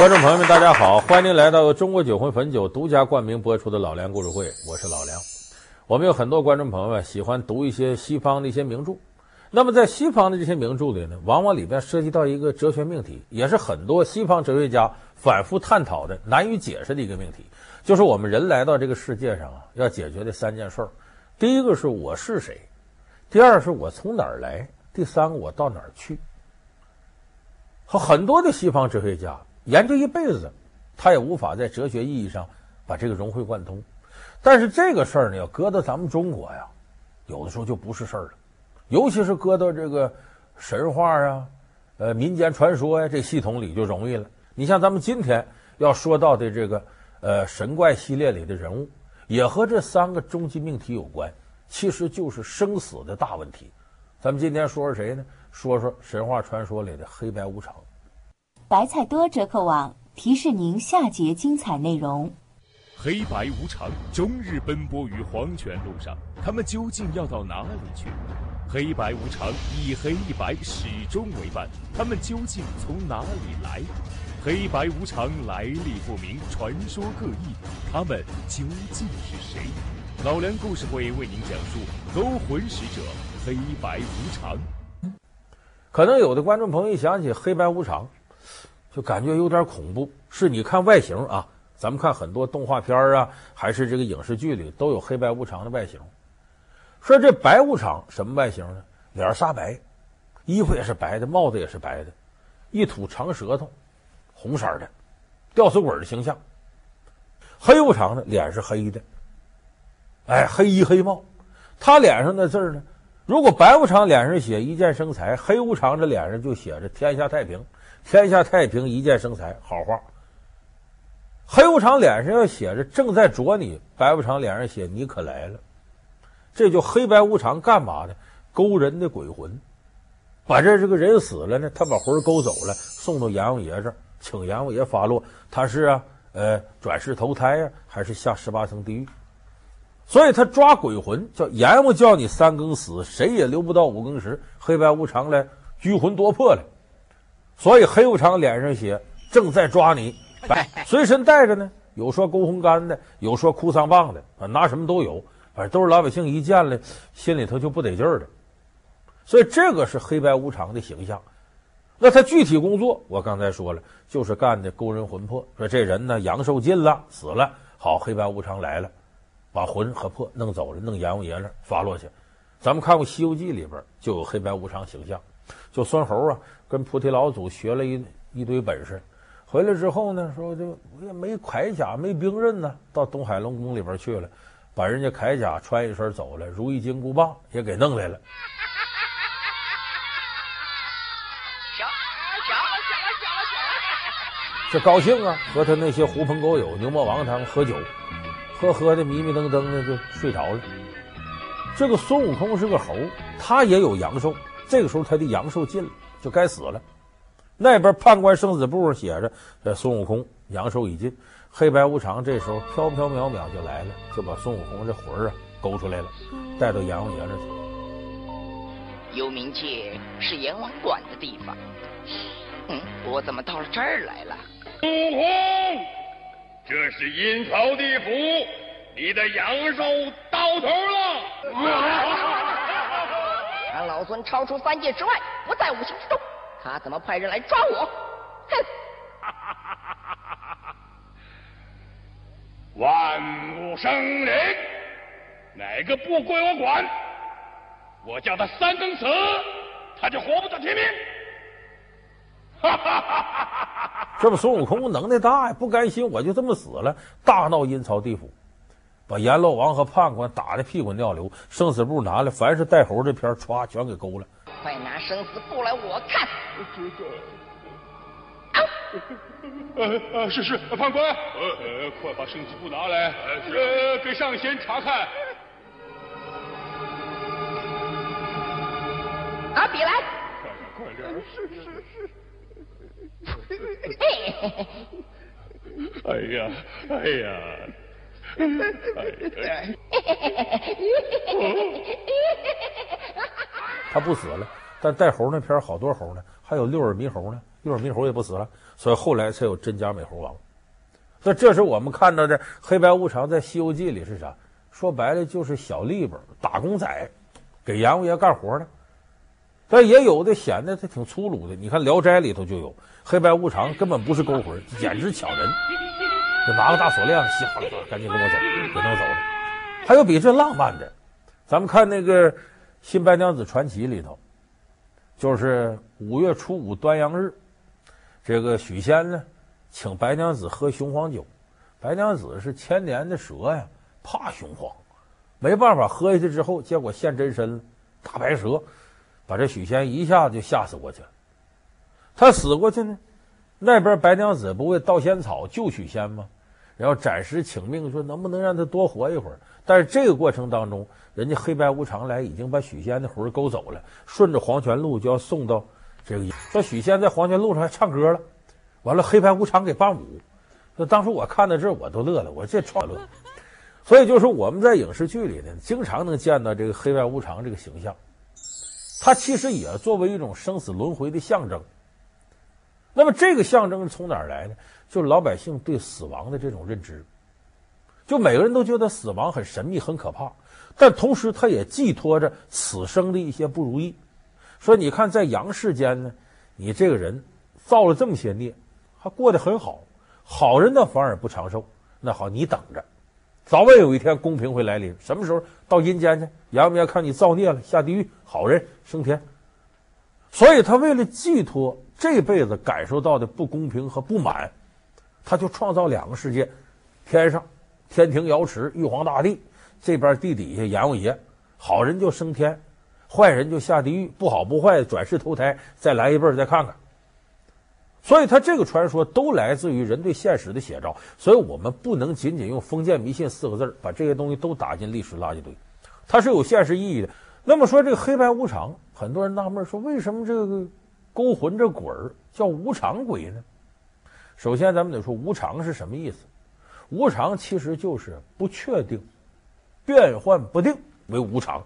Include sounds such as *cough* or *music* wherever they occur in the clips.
观众朋友们，大家好，欢迎您来到中国酒魂汾酒独家冠名播出的《老梁故事会》，我是老梁。我们有很多观众朋友们喜欢读一些西方的一些名著，那么在西方的这些名著里呢，往往里边涉及到一个哲学命题，也是很多西方哲学家反复探讨的难以解释的一个命题，就是我们人来到这个世界上啊，要解决的三件事儿。第一个是我是谁，第二是我从哪儿来，第三个我到哪儿去。和很多的西方哲学家。研究一辈子，他也无法在哲学意义上把这个融会贯通。但是这个事儿呢，要搁到咱们中国呀，有的时候就不是事儿了。尤其是搁到这个神话啊、呃民间传说呀这系统里就容易了。你像咱们今天要说到的这个呃神怪系列里的人物，也和这三个终极命题有关，其实就是生死的大问题。咱们今天说说谁呢？说说神话传说里的黑白无常。白菜多折扣网提示您下节精彩内容：黑白无常终日奔波于黄泉路上，他们究竟要到哪里去？黑白无常一黑一白始终为伴，他们究竟从哪里来？黑白无常来历不明，传说各异，他们究竟是谁？老梁故事会为您讲述勾魂使者黑白无常。可能有的观众朋友一想起黑白无常。就感觉有点恐怖，是你看外形啊，咱们看很多动画片啊，还是这个影视剧里都有黑白无常的外形。说这白无常什么外形呢？脸煞白，衣服也是白的，帽子也是白的，一吐长舌头，红色的，吊死鬼的形象。黑无常呢，脸是黑的，哎，黑衣黑帽，他脸上的字呢，如果白无常脸上写一箭生财，黑无常这脸上就写着天下太平。天下太平，一箭生财，好话。黑无常脸上要写着正在啄你，白无常脸上写你可来了。这就黑白无常干嘛呢？勾人的鬼魂，把这这个人死了呢，他把魂勾走了，送到阎王爷这儿，请阎王爷发落，他是啊，呃，转世投胎呀、啊，还是下十八层地狱？所以他抓鬼魂，叫阎王叫你三更死，谁也留不到五更时。黑白无常来拘魂夺魄了。所以黑无常脸上写正在抓你，白 *laughs* 随身带着呢，有说勾红杆的，有说哭丧棒的，啊，拿什么都有，反正都是老百姓一见了心里头就不得劲儿的。所以这个是黑白无常的形象。那他具体工作，我刚才说了，就是干的勾人魂魄。说这人呢阳寿尽了，死了，好，黑白无常来了，把魂和魄弄走了，弄阎王爷那儿发落去。咱们看过《西游记》里边就有黑白无常形象。就孙猴啊，跟菩提老祖学了一一堆本事，回来之后呢，说就也没铠甲，没兵刃呢，到东海龙宫里边去了，把人家铠甲穿一身走了，如意金箍棒也给弄来了，这高兴啊，和他那些狐朋狗友牛魔王他们喝酒，喝喝的迷迷瞪瞪的就睡着了。这个孙悟空是个猴，他也有阳寿。这个时候他的阳寿尽了，就该死了。那边判官生死簿上写着：“这孙悟空阳寿已尽。”黑白无常这时候飘飘渺渺就来了，就把孙悟空这魂儿啊勾出来了，带到阎王爷那去。幽冥界是阎王管的地方。嗯，我怎么到了这儿来了？孙悟空，这是阴曹地府，你的阳寿到头了。*laughs* 俺老孙超出三界之外，不在五行之中，他怎么派人来抓我？哼！*laughs* 万物生灵，哪个不归我管？我叫他三更死，他就活不到天明。哈哈哈哈哈！这不孙悟空能耐大呀，不甘心我就这么死了，大闹阴曹地府。把阎罗王和判官打的屁滚尿流，生死簿拿来，凡是带猴这片歘全给勾了。快拿生死簿来，我看。呃呃，是是，判官，呃呃，快把生死簿拿来，呃，给上仙查看。拿笔来。快点，快点。是是是。哎呀，哎呀。*laughs* 他不死了，但带猴那片好多猴呢，还有六耳猕猴呢，六耳猕猴也不死了。所以后来才有真假美猴王。那这是我们看到的黑白无常在《西游记》里是啥？说白了就是小吏本、打工仔，给阎王爷干活的。但也有的显得他挺粗鲁的。你看《聊斋》里头就有黑白无常，根本不是勾魂，简直抢人，就拿个大锁链，稀哈啦，赶紧跟我走，给弄走了。还有比这浪漫的，咱们看那个《新白娘子传奇》里头，就是五月初五端阳日。这个许仙呢，请白娘子喝雄黄酒，白娘子是千年的蛇呀，怕雄黄，没办法喝下去之后，结果现真身了，大白蛇，把这许仙一下子就吓死过去了。他死过去呢，那边白娘子不为盗仙草救许仙吗？然后暂时请命说能不能让他多活一会儿。但是这个过程当中，人家黑白无常来已经把许仙的魂勾走了，顺着黄泉路就要送到。这个说许仙在黄泉路上还唱歌了，完了黑白无常给伴舞。那当时我看到这我都乐了，我这创乐。所以就是我们在影视剧里呢，经常能见到这个黑白无常这个形象，他其实也作为一种生死轮回的象征。那么这个象征从哪儿来呢？就是老百姓对死亡的这种认知，就每个人都觉得死亡很神秘、很可怕，但同时他也寄托着此生的一些不如意。说你看，在阳世间呢，你这个人造了这么些孽，还过得很好，好人呢反而不长寿。那好，你等着，早晚有一天公平会来临。什么时候到阴间去？阳明看你造孽了，下地狱；好人升天。所以他为了寄托这辈子感受到的不公平和不满，他就创造两个世界：天上天庭瑶池，玉皇大帝；这边地底下阎王爷，好人就升天。坏人就下地狱，不好不坏，转世投胎，再来一辈儿再看看。所以，他这个传说都来自于人对现实的写照。所以我们不能仅仅用封建迷信四个字把这些东西都打进历史垃圾堆，它是有现实意义的。那么说，这个黑白无常，很多人纳闷说，为什么这个勾魂这鬼儿叫无常鬼呢？首先，咱们得说无常是什么意思？无常其实就是不确定、变幻不定为无常。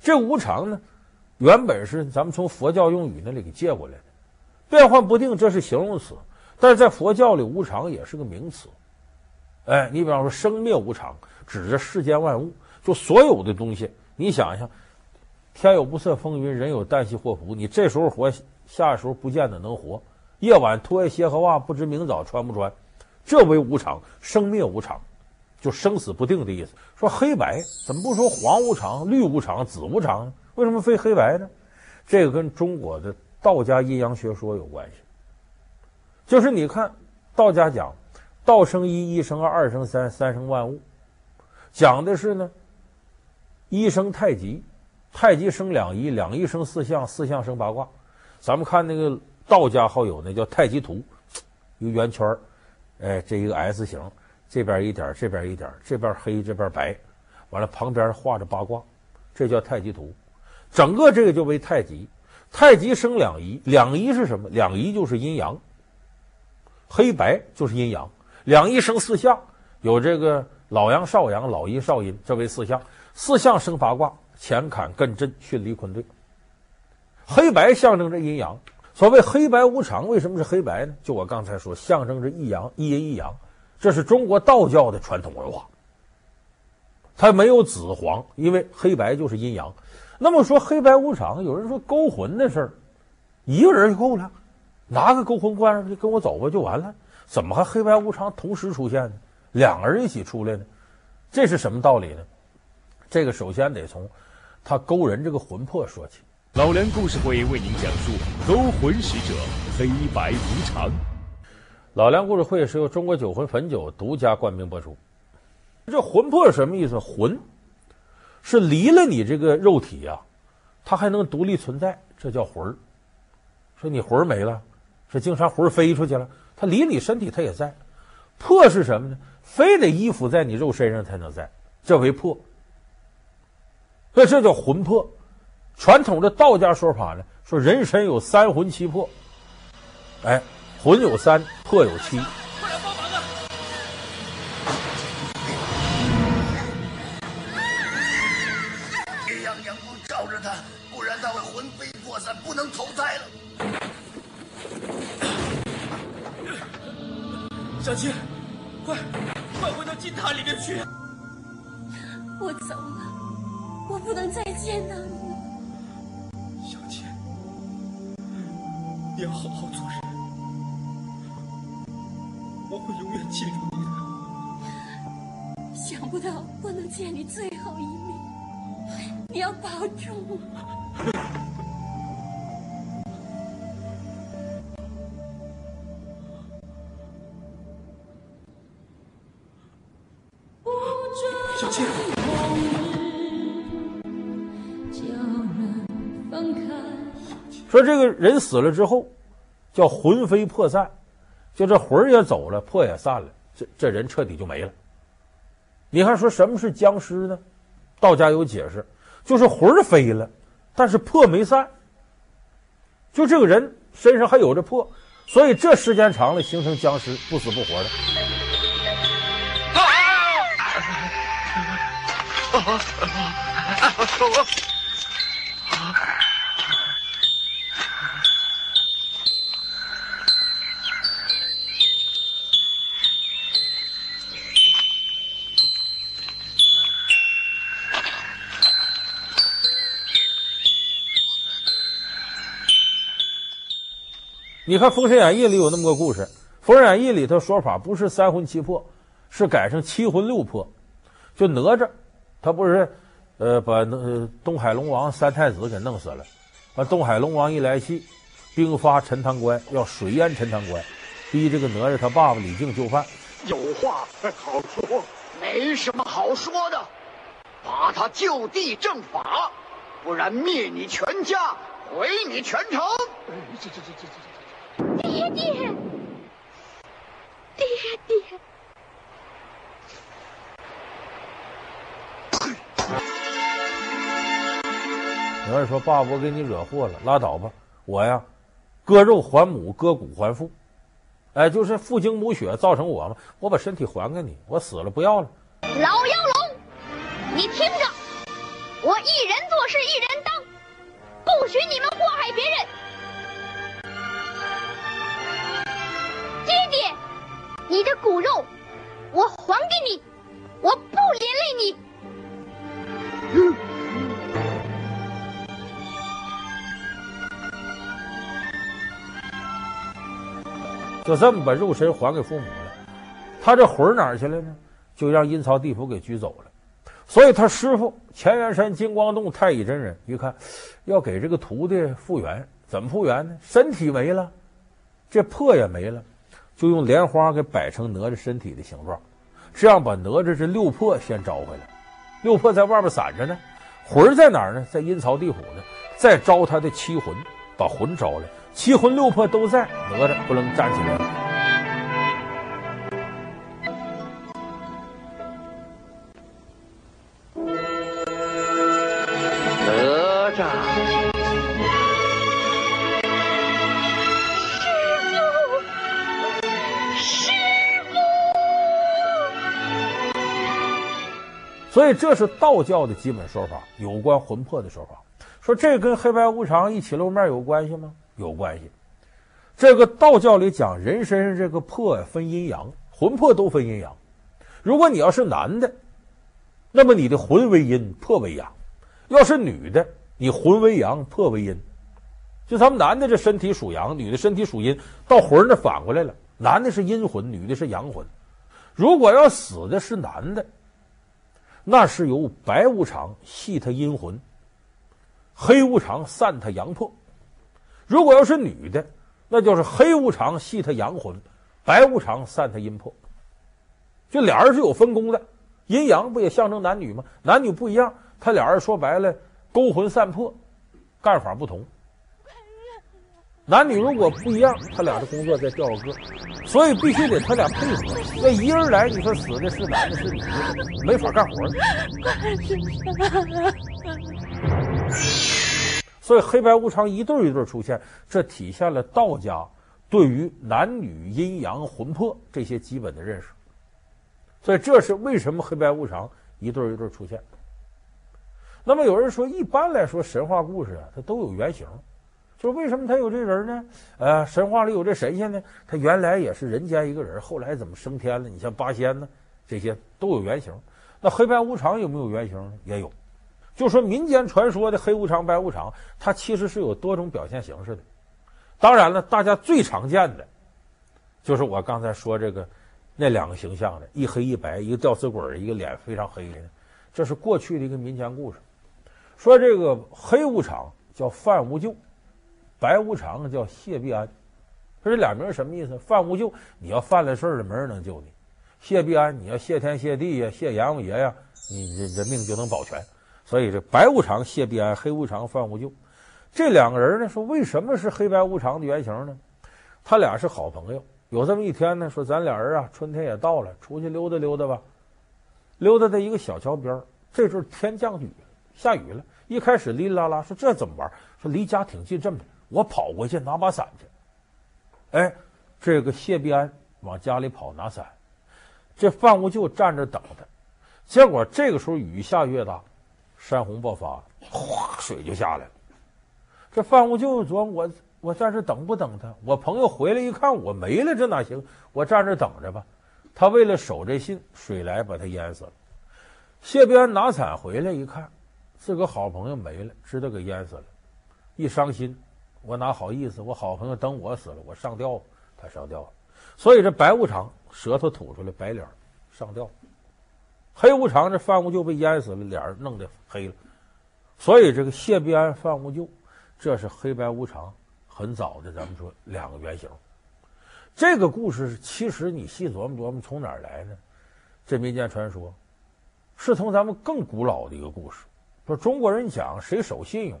这无常呢，原本是咱们从佛教用语那里给借过来的，变幻不定，这是形容词，但是在佛教里，无常也是个名词。哎，你比方说生灭无常，指着世间万物，就所有的东西。你想一想，天有不测风云，人有旦夕祸福，你这时候活，下时候不见得能活。夜晚脱下鞋和袜，不知明早穿不穿，这为无常，生灭无常。就生死不定的意思。说黑白怎么不说黄无常、绿无常、紫无常呢？为什么非黑白呢？这个跟中国的道家阴阳学说有关系。就是你看道家讲道生一，一生二，二生三，三生万物，讲的是呢一生太极，太极生两仪，两仪生四象，四象生八卦。咱们看那个道家好有那叫太极图，一个圆圈哎，这一个 S 型。这边一点，这边一点，这边黑，这边白，完了旁边画着八卦，这叫太极图。整个这个就为太极，太极生两仪，两仪是什么？两仪就是阴阳，黑白就是阴阳。两仪生四象，有这个老阳、少阳、老阴、少阴，这为四象。四象生八卦，乾坎艮震巽离坤兑。黑白象征着阴阳。所谓黑白无常，为什么是黑白呢？就我刚才说，象征着一阳一阴一阳。这是中国道教的传统文化，它没有紫黄，因为黑白就是阴阳。那么说黑白无常，有人说勾魂的事儿，一个人就够了，拿个勾魂罐上去跟我走吧就完了，怎么还黑白无常同时出现呢？两个人一起出来呢？这是什么道理呢？这个首先得从他勾人这个魂魄说起。老梁故事会为您讲述勾魂使者黑白无常。老梁故事会是由中国酒魂汾酒独家冠名播出。这魂魄是什么意思？魂是离了你这个肉体呀、啊，它还能独立存在，这叫魂儿。说你魂儿没了，是经常魂儿飞出去了，它离你身体它也在。魄是什么呢？非得依附在你肉身上才能在，这为魄。所以这叫魂魄，传统的道家说法呢，说人身有三魂七魄，哎，魂有三，魄有七。快来帮忙啊！太阳阳光照着他，不然他会魂飞魄散，不能投胎了。小七，快，快回到金塔里面去！我走了。我不能再见到你。小倩，你要好好做人，我会永远记住你的。想不到我能见你最后一面，你要保重。说这个人死了之后，叫魂飞魄散，就这魂儿也走了，魄也散了，这这人彻底就没了。你看，说什么是僵尸呢？道家有解释，就是魂儿飞了，但是魄没散，就这个人身上还有着魄，所以这时间长了形成僵尸，不死不活的。你看《封神演义》里有那么个故事，《封神演义》里头说法不是三魂七魄，是改成七魂六魄。就哪吒，他不是，呃，把那东海龙王三太子给弄死了，完东海龙王一来气，兵发陈塘关，要水淹陈塘关，逼这个哪吒他爸爸李靖就范。有话好说，没什么好说的，把他就地正法，不然灭你全家，毁你全城。这这这这这。爹爹，爹爹！有人说：“爸，我给你惹祸了，拉倒吧！我呀，割肉还母，割骨还父，哎，就是父精母血造成我嘛，我把身体还给你，我死了不要了。”老妖龙，你听着，我一人做事一人当，不许你们祸害别人。你的骨肉，我还给你，我不连累你。就这么把肉身还给父母了，他这魂哪去了呢？就让阴曹地府给拘走了。所以他师傅乾元山金光洞太乙真人一看，要给这个徒弟复原，怎么复原呢？身体没了，这魄也没了。就用莲花给摆成哪吒身体的形状，这样把哪吒这六魄先招回来。六魄在外边散着呢，魂在哪儿呢？在阴曹地府呢。再招他的七魂，把魂招来，七魂六魄都在，哪吒不能站起来了这是道教的基本说法，有关魂魄的说法。说这跟黑白无常一起露面有关系吗？有关系。这个道教里讲人身上这个魄，分阴阳，魂魄都分阴阳。如果你要是男的，那么你的魂为阴，魄为阳；要是女的，你魂为阳，魄为阴。就咱们男的这身体属阳，女的身体属阴，到魂那反过来了，男的是阴魂，女的是阳魂。如果要死的是男的。那是由白无常系他阴魂，黑无常散他阳魄。如果要是女的，那就是黑无常系他阳魂，白无常散他阴魄。这俩人是有分工的，阴阳不也象征男女吗？男女不一样，他俩人说白了勾魂散魄，干法不同。男女如果不一样，他俩的工作再调个个，所以必须得他俩配合。那一人来，你说死的是男的，是女的，没法干活。所以黑白无常一对一对出现，这体现了道家对于男女阴阳魂魄这些基本的认识。所以这是为什么黑白无常一对一对出现。那么有人说，一般来说神话故事啊，它都有原型。就为什么他有这人呢？呃，神话里有这神仙呢？他原来也是人间一个人，后来怎么升天了？你像八仙呢，这些都有原型。那黑白无常有没有原型？也有。就说民间传说的黑无常、白无常，它其实是有多种表现形式的。当然了，大家最常见的，就是我刚才说这个那两个形象的，一黑一白，一个吊死鬼，一个脸非常黑的，这是过去的一个民间故事。说这个黑无常叫范无救。白无常叫谢必安，说这俩名什么意思？范无救，你要犯了事儿了，没人能救你；谢必安，你要谢天谢地呀，谢阎王爷呀，你这这命就能保全。所以这白无常、谢必安，黑无常、范无救，这两个人呢，说为什么是黑白无常的原型呢？他俩是好朋友。有这么一天呢，说咱俩人啊，春天也到了，出去溜达溜达吧。溜达在一个小桥边，这阵天降雨，下雨了。一开始哩哩啦啦，说这怎么玩？说离家挺近，这么。我跑过去拿把伞去，哎，这个谢必安往家里跑拿伞，这范无救站着等他，结果这个时候雨下越大，山洪爆发，哗，水就下来了。这范无救说：“我我在这等不等他？我朋友回来一看我没了，这哪行？我站这等着吧。”他为了守这信，水来把他淹死了。谢必安拿伞回来一看，自个好朋友没了，知道给淹死了，一伤心。我哪好意思？我好朋友等我死了，我上吊，他上吊。所以这白无常舌头吐出来，白脸上吊；黑无常这范无救被淹死了，脸弄得黑了。所以这个谢必安、范无救，这是黑白无常很早的，咱们说两个原型。这个故事其实你细琢磨琢磨，从哪儿来呢？这民间传说是从咱们更古老的一个故事。说中国人讲谁守信用？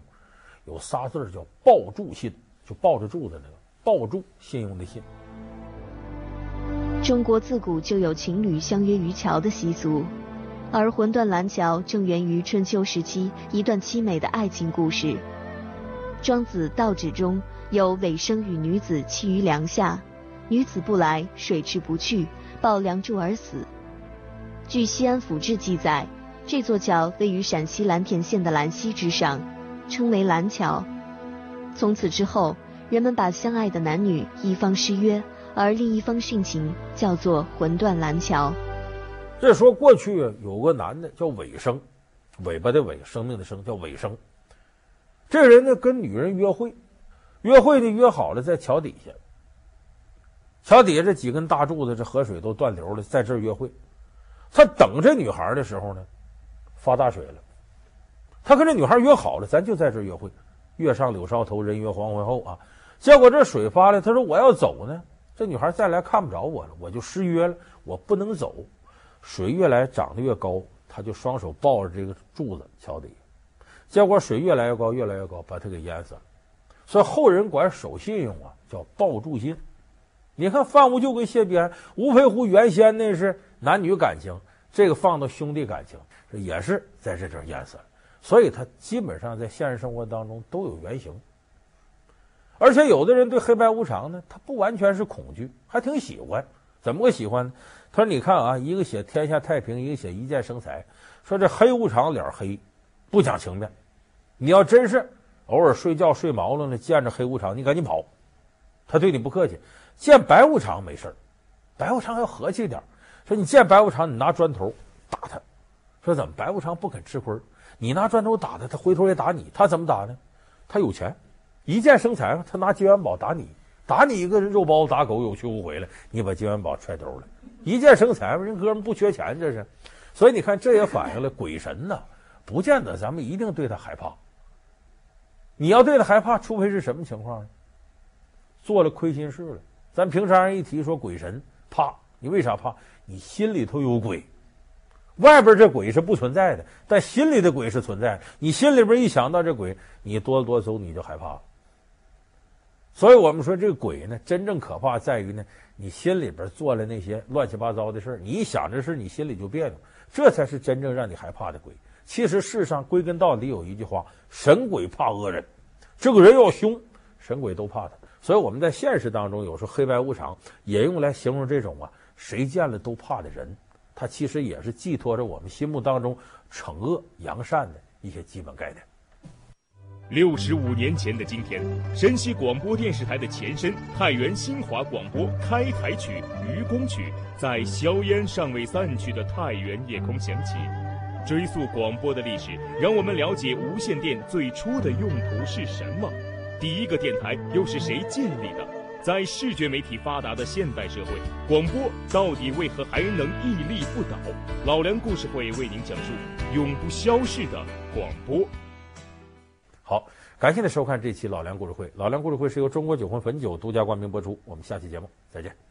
有仨字叫抱柱信，就抱着柱子那个抱柱，信用的信。中国自古就有情侣相约于桥的习俗，而魂断蓝桥正源于春秋时期一段凄美的爱情故事。庄子《道指》中有尾生与女子栖于梁下，女子不来，水至不去，抱梁柱而死。据《西安府志》记载，这座桥位于陕西蓝田县的兰溪之上。称为蓝桥。从此之后，人们把相爱的男女一方失约，而另一方殉情，叫做魂断蓝桥。这说过去有个男的叫尾生，尾巴的尾，生命的生，叫尾生。这人呢跟女人约会，约会呢约好了在桥底下，桥底下这几根大柱子，这河水都断流了，在这儿约会。他等这女孩的时候呢，发大水了。他跟这女孩约好了，咱就在这儿约会。月上柳梢头，人约黄昏后啊。结果这水发了，他说我要走呢，这女孩再来看不着我了，我就失约了，我不能走。水越来涨得越高，他就双手抱着这个柱子桥底，结果水越来越高，越来越高，把他给淹死了。所以后人管守信用啊叫抱柱信。你看范无咎跟谢必安，吴佩孚原先那是男女感情，这个放到兄弟感情，也是在这这淹死了。所以，他基本上在现实生活当中都有原型，而且有的人对黑白无常呢，他不完全是恐惧，还挺喜欢。怎么个喜欢呢？他说：“你看啊，一个写天下太平，一个写一剑生财。说这黑无常脸黑，不讲情面。你要真是偶尔睡觉睡毛了呢，见着黑无常，你赶紧跑，他对你不客气。见白无常没事白无常要和气点。说你见白无常，你拿砖头打他。说怎么白无常不肯吃亏？”你拿砖头打他，他回头也打你。他怎么打呢？他有钱，一见生财嘛。他拿金元宝打你，打你一个肉包子打狗有去无回来。你把金元宝揣兜了，一见生财嘛。人哥们不缺钱，这是。所以你看，这也反映了鬼神呢，不见得咱们一定对他害怕。你要对他害怕，除非是什么情况呢？做了亏心事了。咱平常人一提说鬼神，怕你为啥怕？你心里头有鬼。外边这鬼是不存在的，但心里的鬼是存在的。你心里边一想到这鬼，你哆哆嗦你就害怕了。所以我们说这个鬼呢，真正可怕在于呢，你心里边做了那些乱七八糟的事你一想这事你心里就别扭，这才是真正让你害怕的鬼。其实世上归根到底有一句话：神鬼怕恶人。这个人要凶，神鬼都怕他。所以我们在现实当中有时候黑白无常也用来形容这种啊，谁见了都怕的人。它其实也是寄托着我们心目当中惩恶扬善的一些基本概念。六十五年前的今天，山西广播电视台的前身太原新华广播开台曲《愚公曲》在硝烟尚未散去的太原夜空响起。追溯广播的历史，让我们了解无线电最初的用途是什么，第一个电台又是谁建立的？在视觉媒体发达的现代社会，广播到底为何还能屹立不倒？老梁故事会为您讲述永不消逝的广播。好，感谢您收看这期老梁故事会。老梁故事会是由中国酒魂汾酒独家冠名播出。我们下期节目再见。